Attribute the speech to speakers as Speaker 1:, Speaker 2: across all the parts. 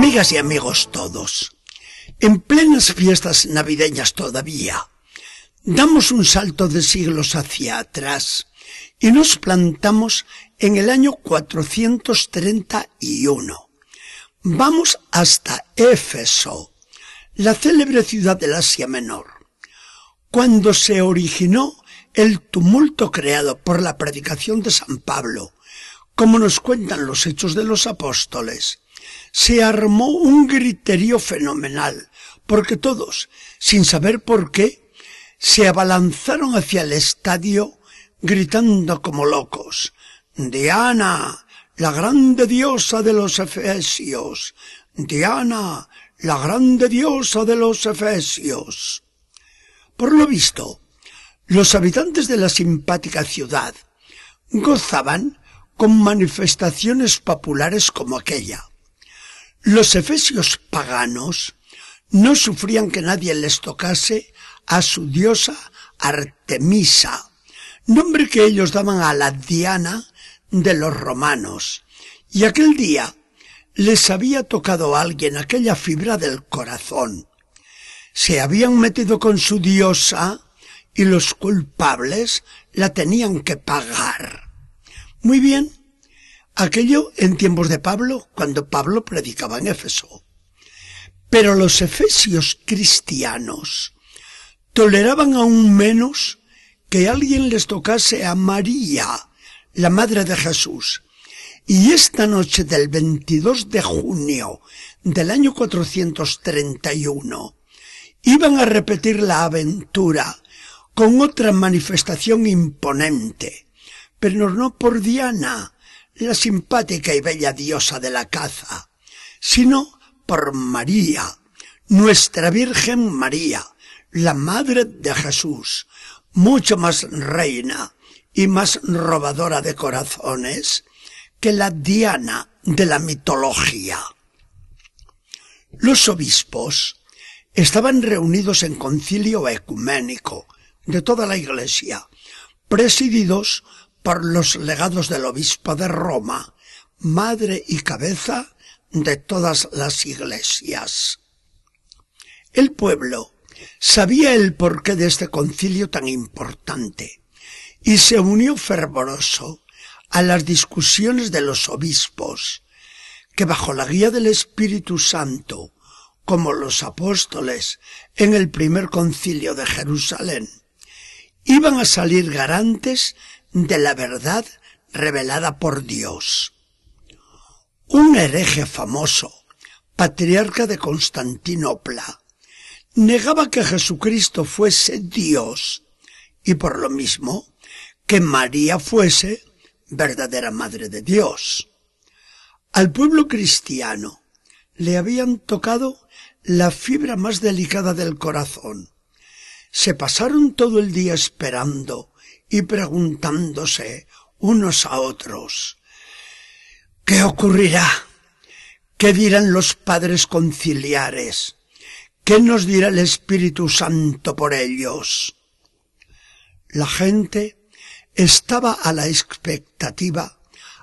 Speaker 1: Amigas y amigos todos, en plenas fiestas navideñas todavía, damos un salto de siglos hacia atrás y nos plantamos en el año 431. Vamos hasta Éfeso, la célebre ciudad del Asia Menor, cuando se originó el tumulto creado por la predicación de San Pablo, como nos cuentan los hechos de los apóstoles, se armó un griterío fenomenal, porque todos, sin saber por qué, se abalanzaron hacia el estadio gritando como locos. Diana, la grande diosa de los Efesios. Diana, la grande diosa de los Efesios. Por lo visto, los habitantes de la simpática ciudad gozaban con manifestaciones populares como aquella. Los efesios paganos no sufrían que nadie les tocase a su diosa Artemisa, nombre que ellos daban a la Diana de los romanos. Y aquel día les había tocado a alguien aquella fibra del corazón. Se habían metido con su diosa y los culpables la tenían que pagar. Muy bien. Aquello en tiempos de Pablo, cuando Pablo predicaba en Éfeso. Pero los efesios cristianos toleraban aún menos que alguien les tocase a María, la madre de Jesús. Y esta noche del 22 de junio del año 431 iban a repetir la aventura con otra manifestación imponente pero no por Diana, la simpática y bella diosa de la caza, sino por María, nuestra Virgen María, la Madre de Jesús, mucho más reina y más robadora de corazones que la Diana de la mitología. Los obispos estaban reunidos en concilio ecuménico de toda la Iglesia, presididos por los legados del obispo de Roma, madre y cabeza de todas las iglesias. El pueblo sabía el porqué de este concilio tan importante y se unió fervoroso a las discusiones de los obispos, que bajo la guía del Espíritu Santo, como los apóstoles en el primer concilio de Jerusalén, iban a salir garantes de la verdad revelada por Dios. Un hereje famoso, patriarca de Constantinopla, negaba que Jesucristo fuese Dios y por lo mismo que María fuese verdadera Madre de Dios. Al pueblo cristiano le habían tocado la fibra más delicada del corazón. Se pasaron todo el día esperando y preguntándose unos a otros, ¿qué ocurrirá? ¿Qué dirán los padres conciliares? ¿Qué nos dirá el Espíritu Santo por ellos? La gente estaba a la expectativa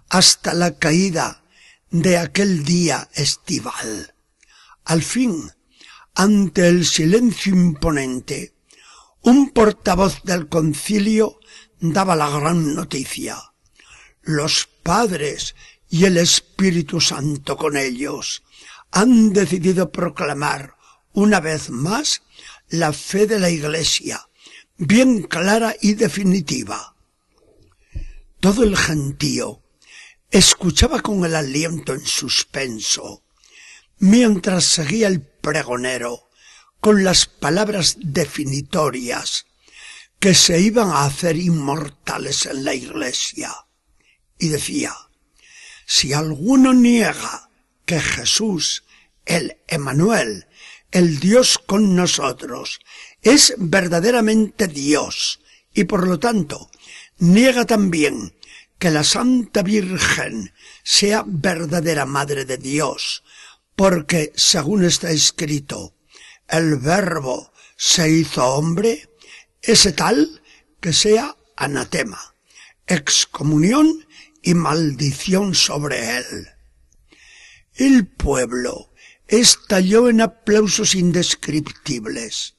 Speaker 1: hasta la caída de aquel día estival. Al fin, ante el silencio imponente, un portavoz del concilio daba la gran noticia. Los padres y el Espíritu Santo con ellos han decidido proclamar una vez más la fe de la Iglesia, bien clara y definitiva. Todo el gentío escuchaba con el aliento en suspenso, mientras seguía el pregonero con las palabras definitorias que se iban a hacer inmortales en la iglesia. Y decía, si alguno niega que Jesús, el Emanuel, el Dios con nosotros, es verdaderamente Dios, y por lo tanto niega también que la Santa Virgen sea verdadera Madre de Dios, porque, según está escrito, el Verbo se hizo hombre, ese tal que sea anatema, excomunión y maldición sobre él. El pueblo estalló en aplausos indescriptibles,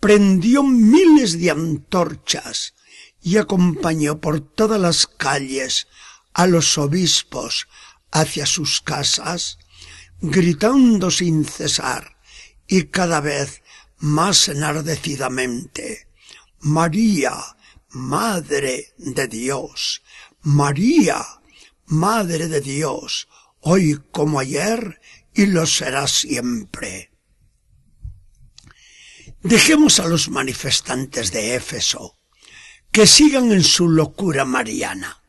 Speaker 1: prendió miles de antorchas y acompañó por todas las calles a los obispos hacia sus casas, gritando sin cesar y cada vez más enardecidamente, María, Madre de Dios, María, Madre de Dios, hoy como ayer y lo será siempre. Dejemos a los manifestantes de Éfeso que sigan en su locura mariana.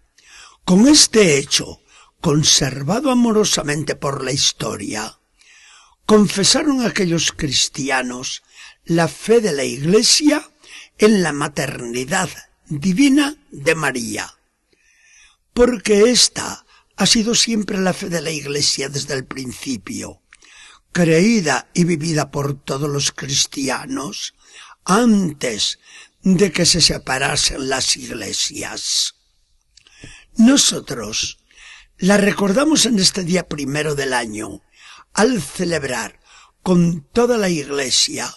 Speaker 1: Con este hecho, conservado amorosamente por la historia, confesaron aquellos cristianos la fe de la Iglesia en la maternidad divina de María, porque esta ha sido siempre la fe de la Iglesia desde el principio, creída y vivida por todos los cristianos antes de que se separasen las iglesias. Nosotros la recordamos en este día primero del año, al celebrar con toda la iglesia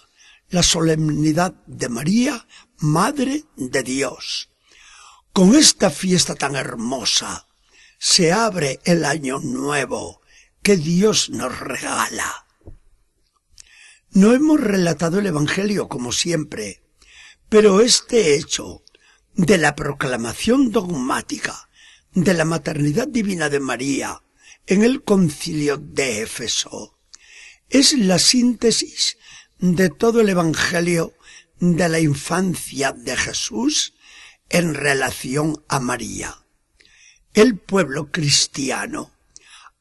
Speaker 1: la solemnidad de María, Madre de Dios. Con esta fiesta tan hermosa se abre el año nuevo que Dios nos regala. No hemos relatado el Evangelio como siempre, pero este hecho de la proclamación dogmática de la maternidad divina de María en el concilio de Éfeso es la síntesis de todo el Evangelio de la infancia de Jesús en relación a María. El pueblo cristiano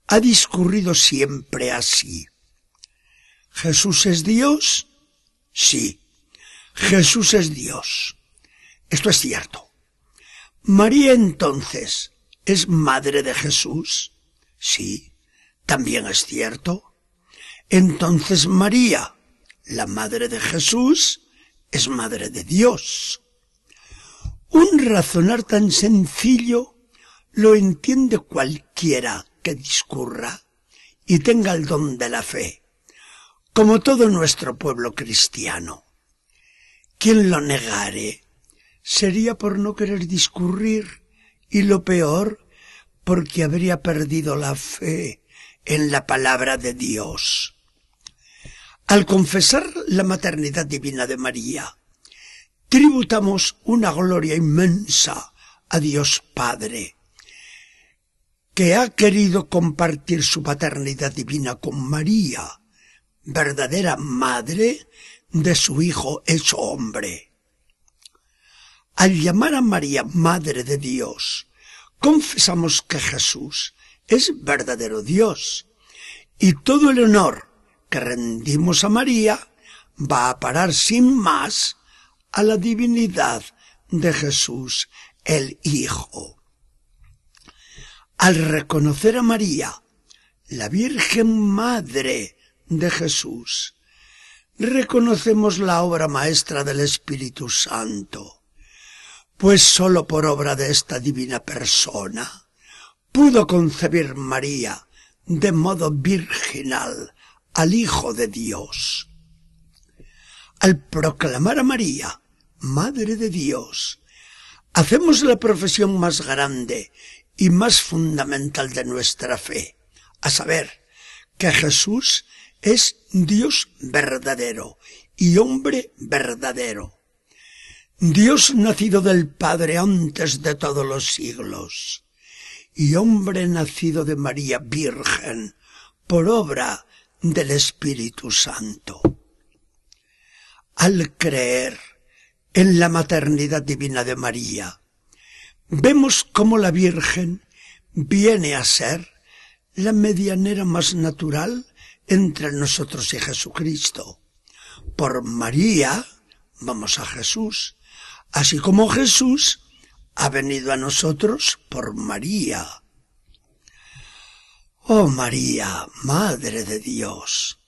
Speaker 1: ha discurrido siempre así. ¿Jesús es Dios? Sí, Jesús es Dios. Esto es cierto. María entonces es madre de Jesús? Sí, también es cierto. Entonces María, la madre de Jesús, es madre de Dios. Un razonar tan sencillo lo entiende cualquiera que discurra y tenga el don de la fe, como todo nuestro pueblo cristiano. Quien lo negare sería por no querer discurrir y lo peor porque habría perdido la fe en la palabra de Dios. Al confesar la maternidad divina de María, tributamos una gloria inmensa a Dios Padre, que ha querido compartir su paternidad divina con María, verdadera madre de su Hijo hecho hombre. Al llamar a María Madre de Dios, confesamos que Jesús es verdadero Dios y todo el honor que rendimos a María va a parar sin más a la divinidad de Jesús el Hijo. Al reconocer a María, la Virgen Madre de Jesús, reconocemos la obra maestra del Espíritu Santo, pues sólo por obra de esta divina persona pudo concebir María de modo virginal al Hijo de Dios. Al proclamar a María, Madre de Dios, hacemos la profesión más grande y más fundamental de nuestra fe, a saber, que Jesús es Dios verdadero y hombre verdadero. Dios nacido del Padre antes de todos los siglos y hombre nacido de María Virgen por obra del Espíritu Santo. Al creer en la maternidad divina de María, vemos cómo la Virgen viene a ser la medianera más natural entre nosotros y Jesucristo. Por María vamos a Jesús, así como Jesús ha venido a nosotros por María. Oh María, Madre de Dios,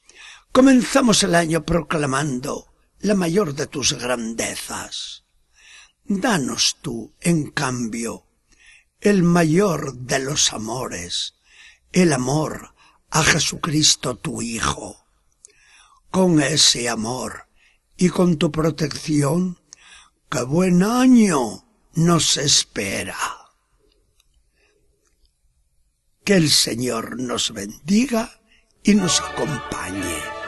Speaker 1: comenzamos el año proclamando la mayor de tus grandezas. Danos tú, en cambio, el mayor de los amores, el amor a Jesucristo tu Hijo. Con ese amor y con tu protección, qué buen año nos espera. Que el Señor nos bendiga y nos acompañe.